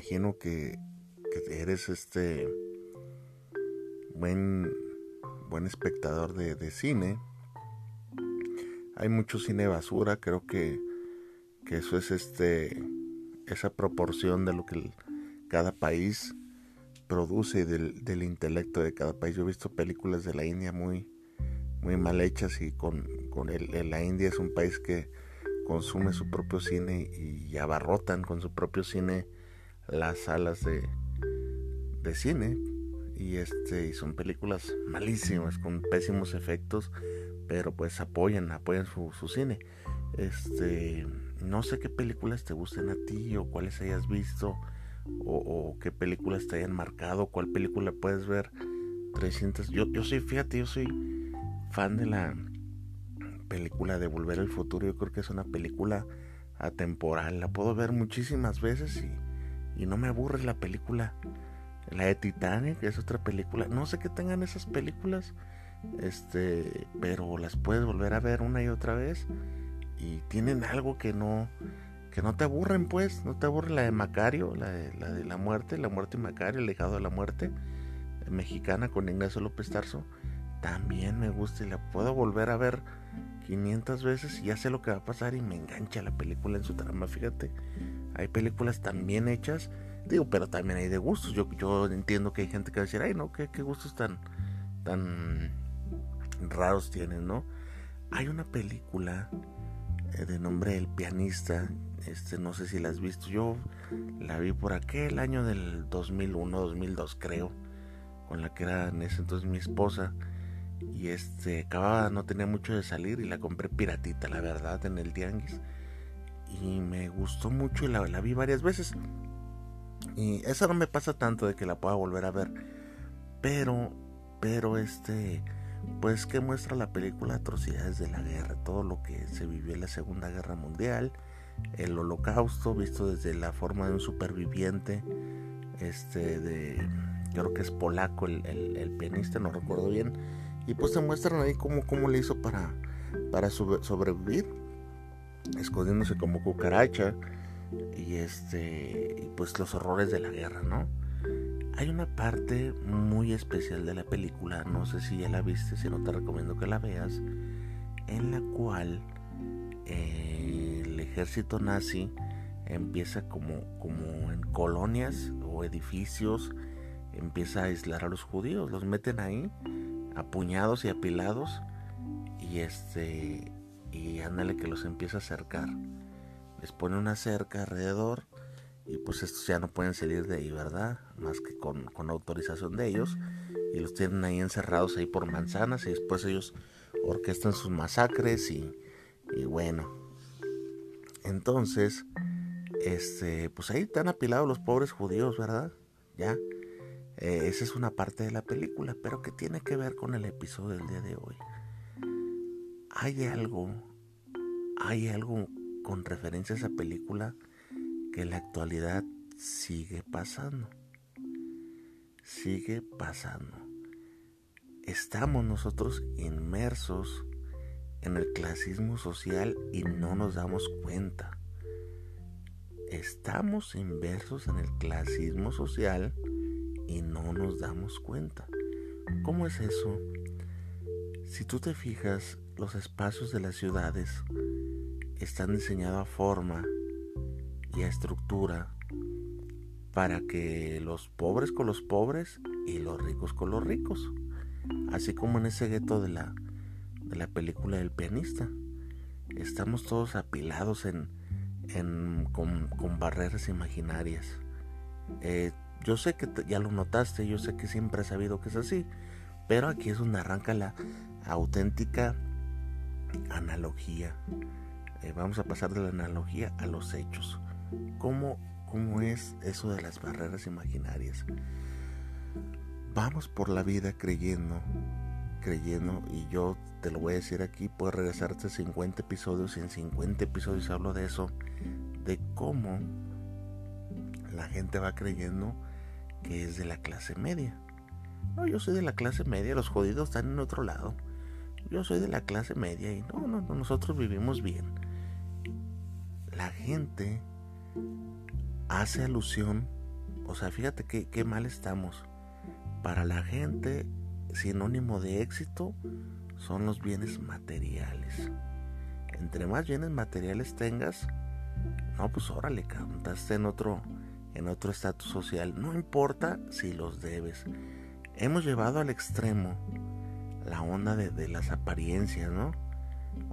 Imagino que, eres este buen, buen espectador de, cine, hay mucho cine basura, creo que, eso es este esa proporción de lo que cada país produce del, del, intelecto de cada país. Yo he visto películas de la India muy, muy mal hechas y con, con el, la India es un país que consume su propio cine y abarrotan con su propio cine las salas de, de cine. Y este y son películas malísimas con pésimos efectos pero pues apoyan apoyan su, su cine. Este no sé qué películas te gusten a ti o cuáles hayas visto o, qué películas te hayan marcado cuál película puedes ver 300 yo yo soy fíjate yo soy fan de la película de Volver al Futuro, yo creo que es una película atemporal. La puedo ver muchísimas veces y, y no me aburre la película. La de Titanic es otra película. No sé qué tengan esas películas, este, pero las puedes volver a ver una y otra vez y tienen algo que no que no te aburren, pues, no te aburre la de Macario, la de la, de la muerte, la muerte de Macario, el legado de la muerte, mexicana con Ignacio López Tarso. También me gusta y la puedo volver a ver 500 veces y ya sé lo que va a pasar y me engancha la película en su trama, fíjate. Hay películas tan bien hechas, digo, pero también hay de gustos. Yo, yo entiendo que hay gente que va a decir, ay, no, qué, qué gustos tan, tan raros tienen, ¿no? Hay una película eh, de nombre El pianista, este, no sé si la has visto, yo la vi por aquel año del 2001, 2002 creo, con la que era en ese entonces mi esposa y este acababa no tenía mucho de salir y la compré piratita la verdad en el tianguis. Y me gustó mucho y la, la, vi varias veces. Y esa no me pasa tanto de que la pueda volver a ver pero pero este pues que muestra la película atrocidades de la guerra todo lo que se vivió en la segunda guerra mundial el holocausto visto desde la forma de un superviviente este de creo que es polaco el, el pianista no recuerdo bien y pues te muestran ahí cómo, cómo le hizo para, para sobrevivir, escondiéndose como cucaracha y este y pues los horrores de la guerra, ¿no? Hay una parte muy especial de la película, no sé si ya la viste, si no te recomiendo que la veas, en la cual eh, el ejército nazi empieza como, como en colonias o edificios, empieza a aislar a los judíos, los meten ahí apuñados y apilados y este y ándale que los empieza a acercar. Les pone una cerca alrededor y pues estos ya no pueden salir de ahí verdad más que con, autorización de ellos y los tienen ahí encerrados ahí por manzanas y después ellos orquestan sus masacres y, y bueno. Entonces este pues ahí están apilados los pobres judíos verdad ya eh, esa es una parte de la película, pero que tiene que ver con el episodio del día de hoy. Hay algo, hay algo con referencia a esa película que en la actualidad sigue pasando. Sigue pasando. Estamos nosotros inmersos en el clasismo social y no nos damos cuenta. Estamos inmersos en el clasismo social y no nos damos cuenta. ¿Cómo es eso? Si tú te fijas, los espacios de las ciudades están diseñados a forma y a estructura para que los pobres con los pobres y los ricos con los ricos. Así como en ese gueto de la, de la película del pianista. Estamos todos apilados en, en con, barreras imaginarias. Eh, yo sé que ya lo notaste, yo sé que siempre has sabido que es así, pero aquí es donde arranca la auténtica analogía. Eh, vamos a pasar de la analogía a los hechos. ¿Cómo, ¿Cómo es eso de las barreras imaginarias? Vamos por la vida creyendo, creyendo, y yo te lo voy a decir aquí, puedes regresarte 50 episodios y en 50 episodios hablo de eso, de cómo la gente va creyendo que es de la clase media. No, yo soy de la clase media, los jodidos están en otro lado. Yo soy de la clase media y no, no, nosotros vivimos bien. La gente hace alusión, o sea, fíjate qué, qué mal estamos. Para la gente, sinónimo de éxito son los bienes materiales. Entre más bienes materiales tengas, no, pues órale, estás en otro en otro estatus social. No importa si los debes. Hemos llevado al extremo la onda de, las apariencias, ¿no?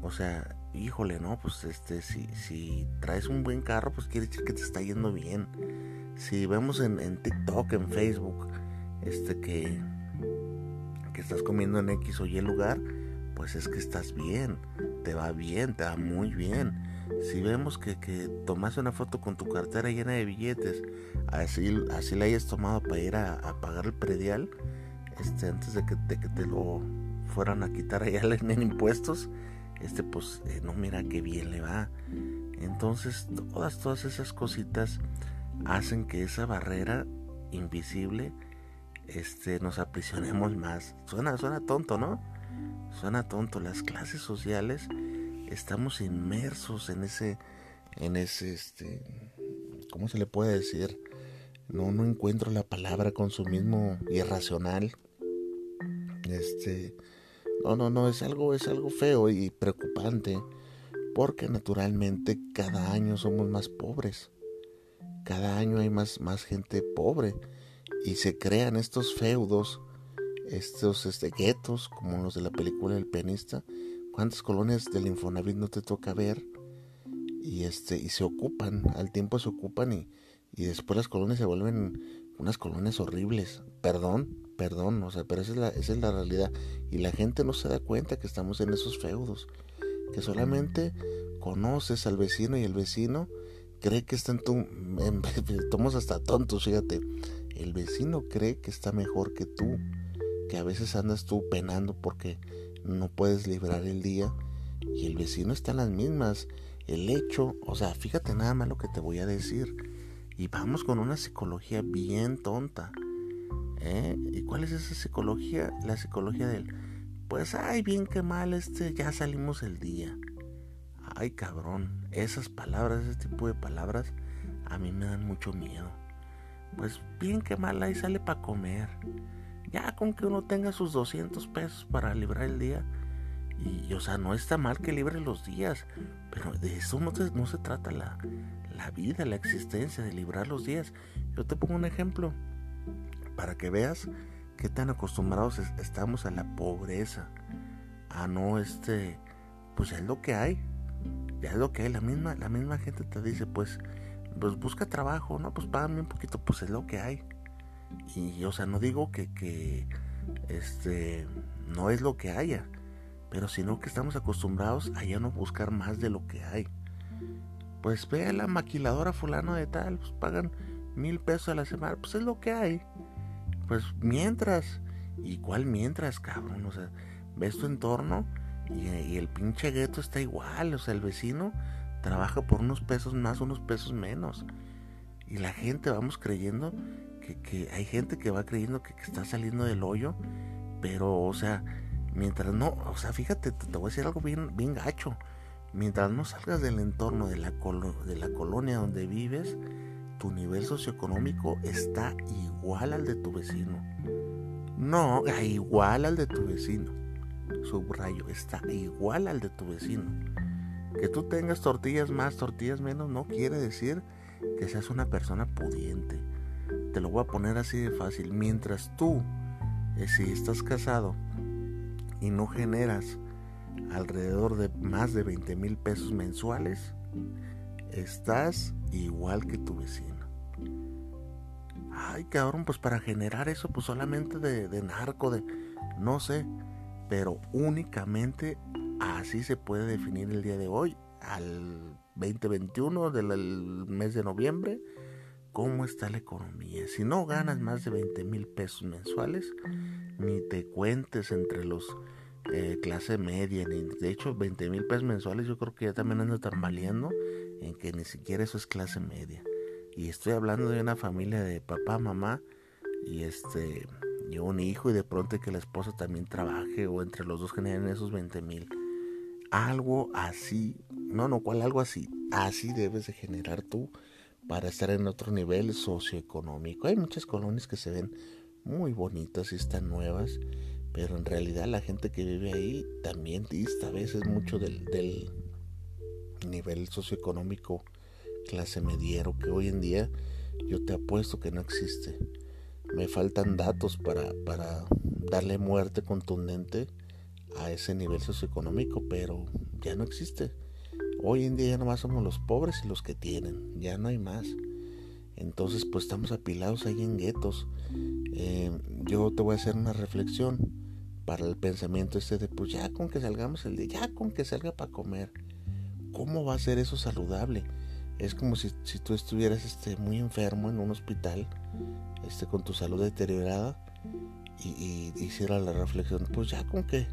O sea, híjole, ¿no? Pues este, si, si traes un buen carro, pues quiere decir que te está yendo bien. Si vemos en, en TikTok, en Facebook, este que, que estás comiendo en X o Y lugar, pues es que estás bien, te va bien, te va muy bien si vemos que, que tomaste una foto con tu cartera llena de billetes, así, así la hayas tomado para ir a, pagar el predial, este, antes de que, que, te lo fueran a quitar allá en impuestos, este, pues eh, no mira qué bien le va. Entonces, todas, todas esas cositas hacen que esa barrera invisible este, nos aprisionemos más. Suena, suena tonto, ¿no? Suena tonto. Las clases sociales estamos inmersos en ese, en ese, este, ¿cómo se le puede decir? No, no encuentro la palabra consumismo irracional. Este, no, no, no, es algo, es algo feo y preocupante, porque naturalmente cada año somos más pobres. Cada año hay más, más gente pobre y se crean estos feudos, estos este, guetos, como los de la película El pianista, cuántas colonias del Infonavit no te toca ver y este y se ocupan, al tiempo se ocupan y, y después las colonias se vuelven unas colonias horribles. Perdón, perdón, o sea, pero esa es, la, es la realidad. Y la gente no se da cuenta que estamos en esos feudos. Que solamente conoces al vecino y el vecino cree que está en tu... Tomos hasta tontos, fíjate. El vecino cree que está mejor que tú. Que a veces andas tú penando porque no puedes librar el día y el vecino está en las mismas. El hecho, o sea, fíjate nada más lo que te voy a decir. Y vamos con una psicología bien tonta. ¿eh? ¿Y cuál es esa psicología? La psicología del, pues, ay, bien que mal, este, ya salimos el día. Ay, cabrón, esas palabras, ese tipo de palabras, a mí me dan mucho miedo. Pues bien que mal, ahí sale para comer. Ya con que uno tenga sus 200 pesos para librar el día. Y, o sea, no está mal que libre los días, pero de eso no, no se trata la, la vida, la existencia, de librar los días. Yo te pongo un ejemplo para que veas qué tan acostumbrados estamos a la pobreza, a no este, pues es lo que hay, ya es lo que hay. La misma, la misma gente te dice, pues, pues busca trabajo, no, pues págame un poquito, pues es lo que hay. Y, o sea, no digo que, que este, no es lo que haya, pero sino que estamos acostumbrados a ya no buscar más de lo que hay. Pues ve a la maquiladora fulano de tal, pues pagan mil pesos a la semana, pues es lo que hay. Pues mientras, ¿y cuál mientras, cabrón? O sea, ves tu entorno y, y el pinche gueto está igual, o sea, el vecino trabaja por unos pesos más, unos pesos menos. Y la gente vamos creyendo que, hay gente que va creyendo que, está saliendo del hoyo, pero, o sea, mientras no, o sea, fíjate, te, voy a decir algo bien, bien gacho. Mientras no salgas del entorno de la, de la colonia donde vives, tu nivel socioeconómico está igual al de tu vecino. No, igual al de tu vecino. Subrayo, está igual al de tu vecino. Que tú tengas tortillas más, tortillas menos, no quiere decir que seas una persona pudiente. Te lo voy a poner así de fácil. Mientras tú, eh, si estás casado y no generas alrededor de más de 20 mil pesos mensuales, estás igual que tu vecino. Ay, cabrón, pues para generar eso, pues solamente de, de narco, de no sé, pero únicamente así se puede definir el día de hoy, al 2021 del mes de noviembre, cómo está la economía. Si no ganas más de 20 mil pesos mensuales, ni te cuentes entre los eh, clase media, de hecho 20 mil pesos mensuales yo creo que ya también anda tambaleando en que ni siquiera eso es clase media. Y estoy hablando de una familia de papá, mamá y este y un hijo y de pronto que la esposa también trabaje o entre los dos generen esos 20 mil. Algo así, no, no, cual algo así, así debes de generar tú para estar en otro nivel socioeconómico. Hay muchas colonias que se ven muy bonitas y están nuevas, pero en realidad la gente que vive ahí también dista a veces mucho del, nivel socioeconómico clase mediero que hoy en día yo te apuesto que no existe me faltan datos para, para darle muerte contundente a ese nivel socioeconómico, pero ya no existe. Hoy en día ya nomás somos los pobres y los que tienen, ya no hay más. Entonces pues estamos apilados ahí en guetos. Eh, yo te voy a hacer una reflexión para el pensamiento este de pues ya con que salgamos el día, ya con que salga para comer. ¿Cómo va a ser eso saludable? Es como si, si tú estuvieras este, muy enfermo en un hospital este, con tu salud deteriorada y, hiciera la reflexión, pues ya con que,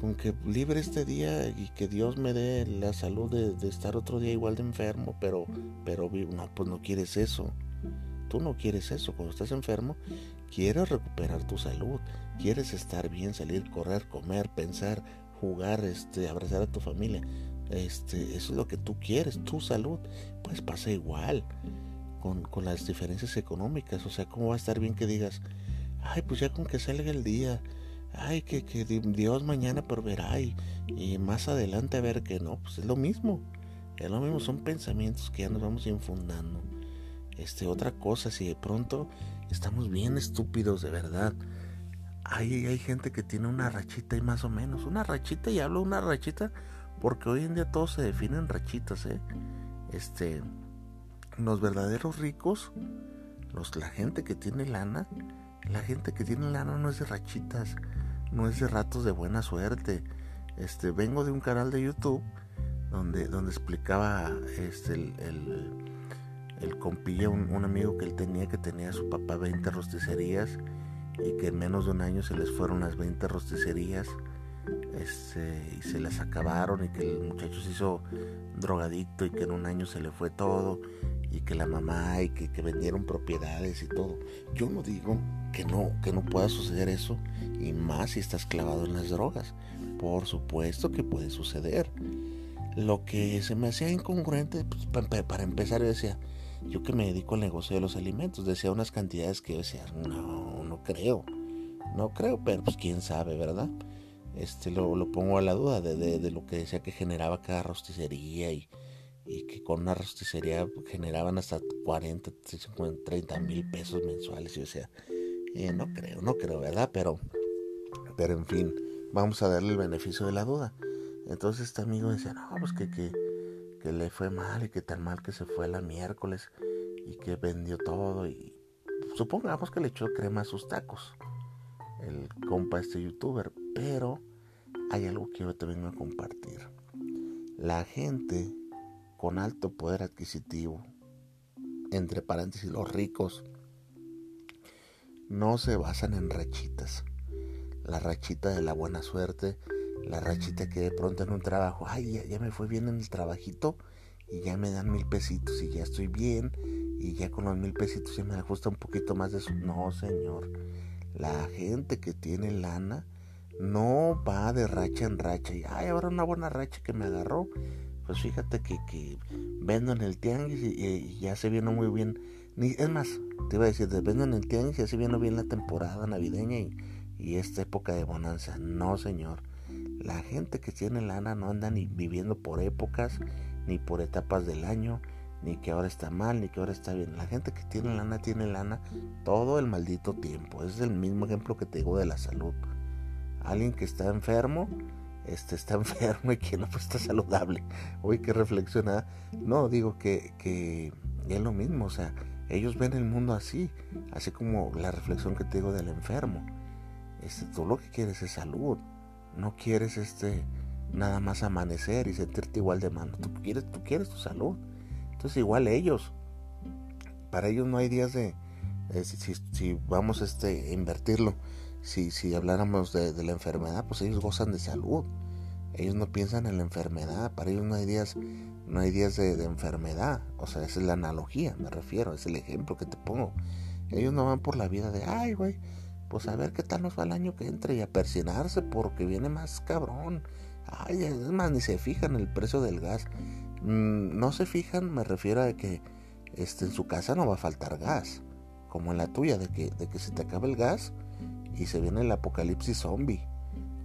con que libre este día y que Dios me dé la salud de, estar otro día igual de enfermo, pero, pero no, pues no quieres eso. Tú no quieres eso. Cuando estás enfermo, quieres recuperar tu salud, quieres estar bien, salir, correr, comer, pensar, jugar, este, abrazar a tu familia. Este, eso es lo que tú quieres, tu salud. Pues pasa igual con, las diferencias económicas. O sea, ¿cómo va a estar bien que digas, ay, pues ya con que salga el día, ay, que, que Dios mañana proveerá y, y, más adelante a ver que no, pues es lo mismo. Es lo mismo, son pensamientos que ya nos vamos infundando. Este, otra cosa, si de pronto estamos bien estúpidos de verdad. Hay, hay gente que tiene una rachita y más o menos. Una rachita, y hablo una rachita porque hoy en día todos se definen rachitas, ¿eh? Este, los verdaderos ricos, los, la gente que tiene lana, la gente que tiene lana no es de rachitas, no es de ratos de buena suerte. Este, vengo de un canal de YouTube donde, donde explicaba este, el, el, compilla, un, amigo que él tenía, que tenía a su papá 20 rosticerías y que en menos de un año se les fueron las 20 rosticerías este, y se las acabaron y que el muchacho se hizo drogadicto y que en un año se le fue todo y que la mamá y que, vendieron propiedades y todo. Yo no digo que no, que no pueda suceder eso y más si estás clavado en las drogas. Por supuesto que puede suceder. Lo que se me hacía incongruente, pues, para, empezar, yo decía, yo que me dedico al negocio de los alimentos, decía unas cantidades que yo decía, no, no creo, no creo, pero pues quién sabe, ¿verdad? Este lo, lo pongo a la duda de, de, lo que decía que generaba cada rosticería y, y que con una rosticería generaban hasta 40, 50, 30 mil pesos mensuales. Y yo decía, eh, no creo, no creo, ¿verdad? Pero, pero en fin, vamos a darle el beneficio de la duda. Entonces este amigo decía, no, pues que, que, que le fue mal y que tan mal que se fue la miércoles y que vendió todo y supongamos que le echó crema a sus tacos el compa este youtuber pero hay algo que yo te vengo a compartir la gente con alto poder adquisitivo, entre paréntesis los ricos, no se basan en rachitas. La rachita de la buena suerte, la rachita que de pronto en un trabajo, ay, ya, me fue bien en el trabajito y ya me dan mil pesitos y ya estoy bien y ya con los mil pesitos ya me ajusta un poquito más de eso. No, señor. La gente que tiene lana no va de racha en racha y, ay, ahora una buena racha que me agarró pues fíjate que, que vendo en el tianguis y, ya se vino muy bien Ni, es más, te iba a decir, depende en el tianguis así viene bien la temporada navideña y, y esta época de bonanza. No, señor. La gente que tiene lana no anda ni viviendo por épocas, ni por etapas del año, ni que ahora está mal, ni que ahora está bien. La gente que tiene lana tiene lana todo el maldito tiempo. Es el mismo ejemplo que te digo de la salud. Alguien que está enfermo, este está enfermo y que no pues, está saludable. Uy, qué reflexionada. No, digo que, que es lo mismo, o sea, ellos ven el mundo así, así como la reflexión que te digo del enfermo. Este, tú lo que quieres es salud, no quieres este nada más amanecer y sentirte igual de mano. Tú quieres, tú quieres tu salud. Entonces igual ellos, para ellos no hay días de, si, vamos este, a invertirlo, si, si habláramos de, la enfermedad, pues ellos gozan de salud. Ellos no piensan en la enfermedad, para ellos no hay días, no hay días de, enfermedad. O sea, esa es la analogía, me refiero, es el ejemplo que te pongo. Ellos no van por la vida de, ay, güey, pues a ver qué tal nos va el año que entre y a persinarse porque viene más cabrón. Ay, es más, ni se fijan el precio del gas. Mm, no se fijan, me refiero a que este, en su casa no va a faltar gas, como en la tuya, de que, de que se te acaba el gas y se viene el apocalipsis zombie.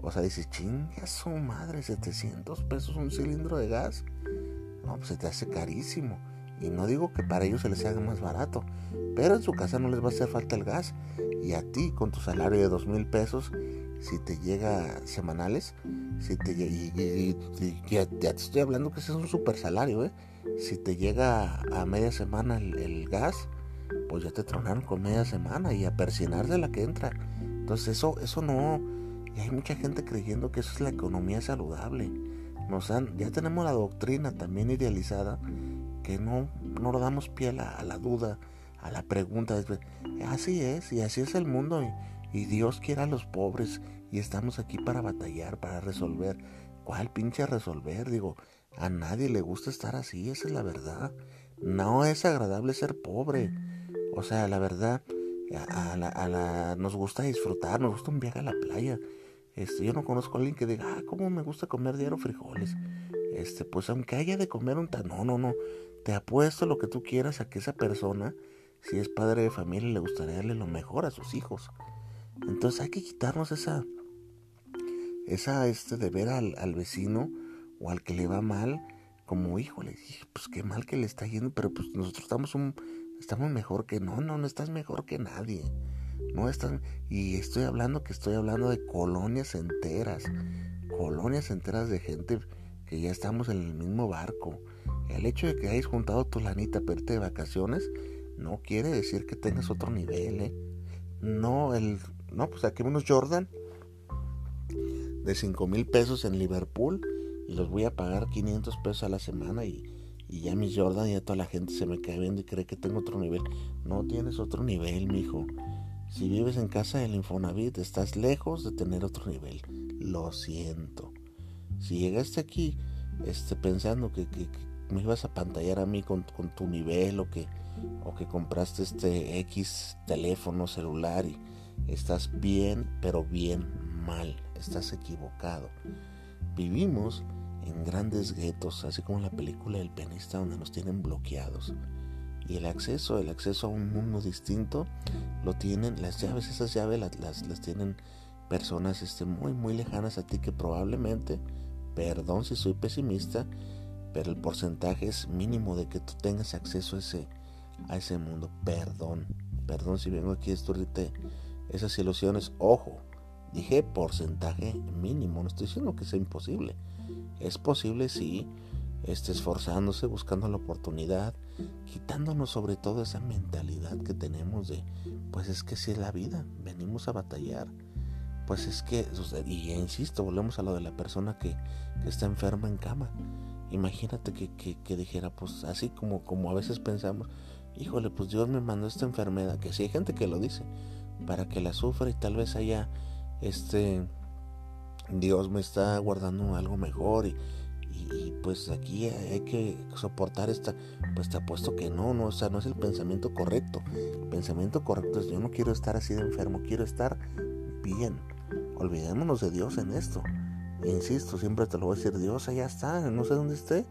O sea, dices, chinga su madre, 700 pesos un cilindro de gas. No, pues se te hace carísimo. Y no digo que para ellos se les haga más barato, pero en su casa no les va a hacer falta el gas. Y a ti, con tu salario de dos mil pesos, si te llega semanales, si te y, ya, te estoy hablando que ese es un super salario, ¿eh? Si te llega a media semana el, gas, pues ya te tronaron con media semana y a persinar de la que entra. Entonces eso, eso no, y hay mucha gente creyendo que eso es la economía saludable. Nos han, ya tenemos la doctrina también idealizada que no, no damos pie a la, a la duda, a la pregunta. Así es, y así es el mundo. Y, Dios quiere a los pobres y estamos aquí para batallar, para resolver. ¿Cuál pinche resolver? Digo, a nadie le gusta estar así, esa es la verdad. No es agradable ser pobre. O sea, la verdad, a, la, nos gusta disfrutar, nos gusta un viaje a la playa. Este, yo no conozco a alguien que diga, ah, cómo me gusta comer diario frijoles. Este, pues aunque haya de comer un tan, no, no, no. Te apuesto lo que tú quieras a que esa persona, si es padre de familia, le gustaría darle lo mejor a sus hijos. Entonces hay que quitarnos esa, esa este de ver al, al vecino o al que le va mal, como híjole, pues qué mal que le está yendo, pero pues nosotros estamos un, estamos mejor que no, no, no estás mejor que nadie. No estás, y estoy hablando que estoy hablando de colonias enteras, colonias enteras de gente que ya estamos en el mismo barco. El hecho de que hayas juntado tu lanita para irte de vacaciones no quiere decir que tengas otro nivel, ¿eh? No, el no, pues aquí unos Jordan de 5 mil pesos en Liverpool y los voy a pagar 500 pesos a la semana y, ya mis Jordan y ya toda la gente se me cae viendo y cree que tengo otro nivel. No tienes otro nivel, mijo. Si vives en casa del Infonavit, estás lejos de tener otro nivel. Lo siento. Si llegaste aquí este, pensando que, me ibas a pantallar a mí con, tu nivel o que, o que compraste este X teléfono celular y Estás bien, pero bien mal. Estás equivocado. Vivimos en grandes guetos, así como la película del pianista donde nos tienen bloqueados. Y el acceso, el acceso a un mundo distinto, lo tienen, las llaves, esas llaves las, las, tienen personas este, muy, muy lejanas a ti que probablemente, perdón si soy pesimista, pero el porcentaje es mínimo de que tú tengas acceso a ese, a ese mundo. Perdón, perdón si vengo aquí a destruirte esas ilusiones. Ojo, dije porcentaje mínimo, no estoy diciendo que sea imposible. Es posible sí, esté esforzándose, buscando la oportunidad, quitándonos sobre todo esa mentalidad que tenemos de, pues es que si es la vida, venimos a batallar. Pues es que, y insisto, volvemos a lo de la persona que, está enferma en cama. Imagínate que, que, dijera, pues así como, como a veces pensamos, híjole, pues Dios me mandó esta enfermedad, que sí hay gente que lo dice, para que la sufra y tal vez haya este Dios me está guardando algo mejor y, pues aquí hay que soportar esta pues te apuesto que no no o sea no es el pensamiento correcto. El pensamiento correcto es yo no quiero estar así de enfermo quiero estar bien. Olvidémonos de Dios en esto. Insisto siempre te lo voy a decir Dios allá está no sé dónde esté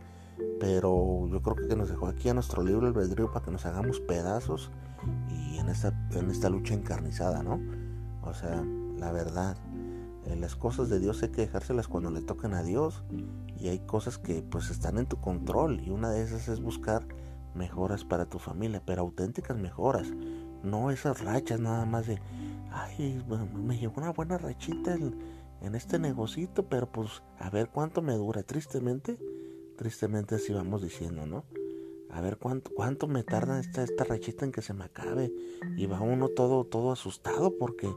pero yo creo que nos dejó aquí a nuestro libro albedrío para que nos hagamos pedazos y en esta, en esta lucha encarnizada, ¿no? O sea, la verdad, las cosas de Dios hay que dejárselas cuando le tocan a Dios y hay cosas que pues están en tu control y una de esas es buscar mejoras para tu familia, pero auténticas mejoras, no esas rachas nada más de, ay, me llegó una buena rachita en, en este negocito, pero pues a ver cuánto me dura, tristemente, tristemente así vamos diciendo, ¿no? A ver cuánto, cuánto me tarda esta, esta rachita en que se me acabe. Y va uno todo, todo asustado porque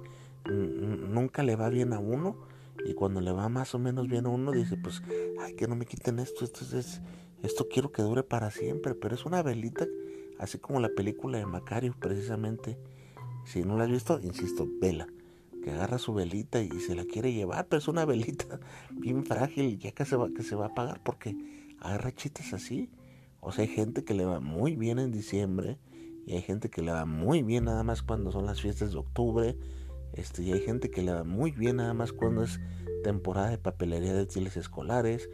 nunca le va bien a uno y cuando le va más o menos bien a uno dice pues ay que no me quiten esto esto es esto quiero que dure para siempre pero es una velita así como la película de Macario precisamente. Si no la has visto insisto vela que agarra su velita y se la quiere llevar pero es una velita bien frágil ya que se va que se va a apagar porque hay rachitas así. O sea hay gente que le va muy bien en diciembre y hay gente que le va muy bien nada más cuando son las fiestas de octubre este, y hay gente que le da muy bien nada más cuando es temporada de papelería de útiles escolares.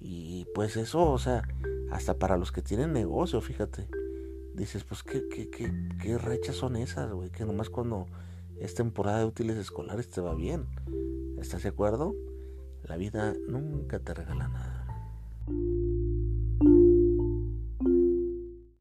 Y pues eso, o sea, hasta para los que tienen negocio, fíjate. Dices, pues qué, qué, qué, qué rechas son esas, güey, que nomás cuando es temporada de útiles escolares te va bien. ¿Estás de acuerdo? La vida nunca te regala nada.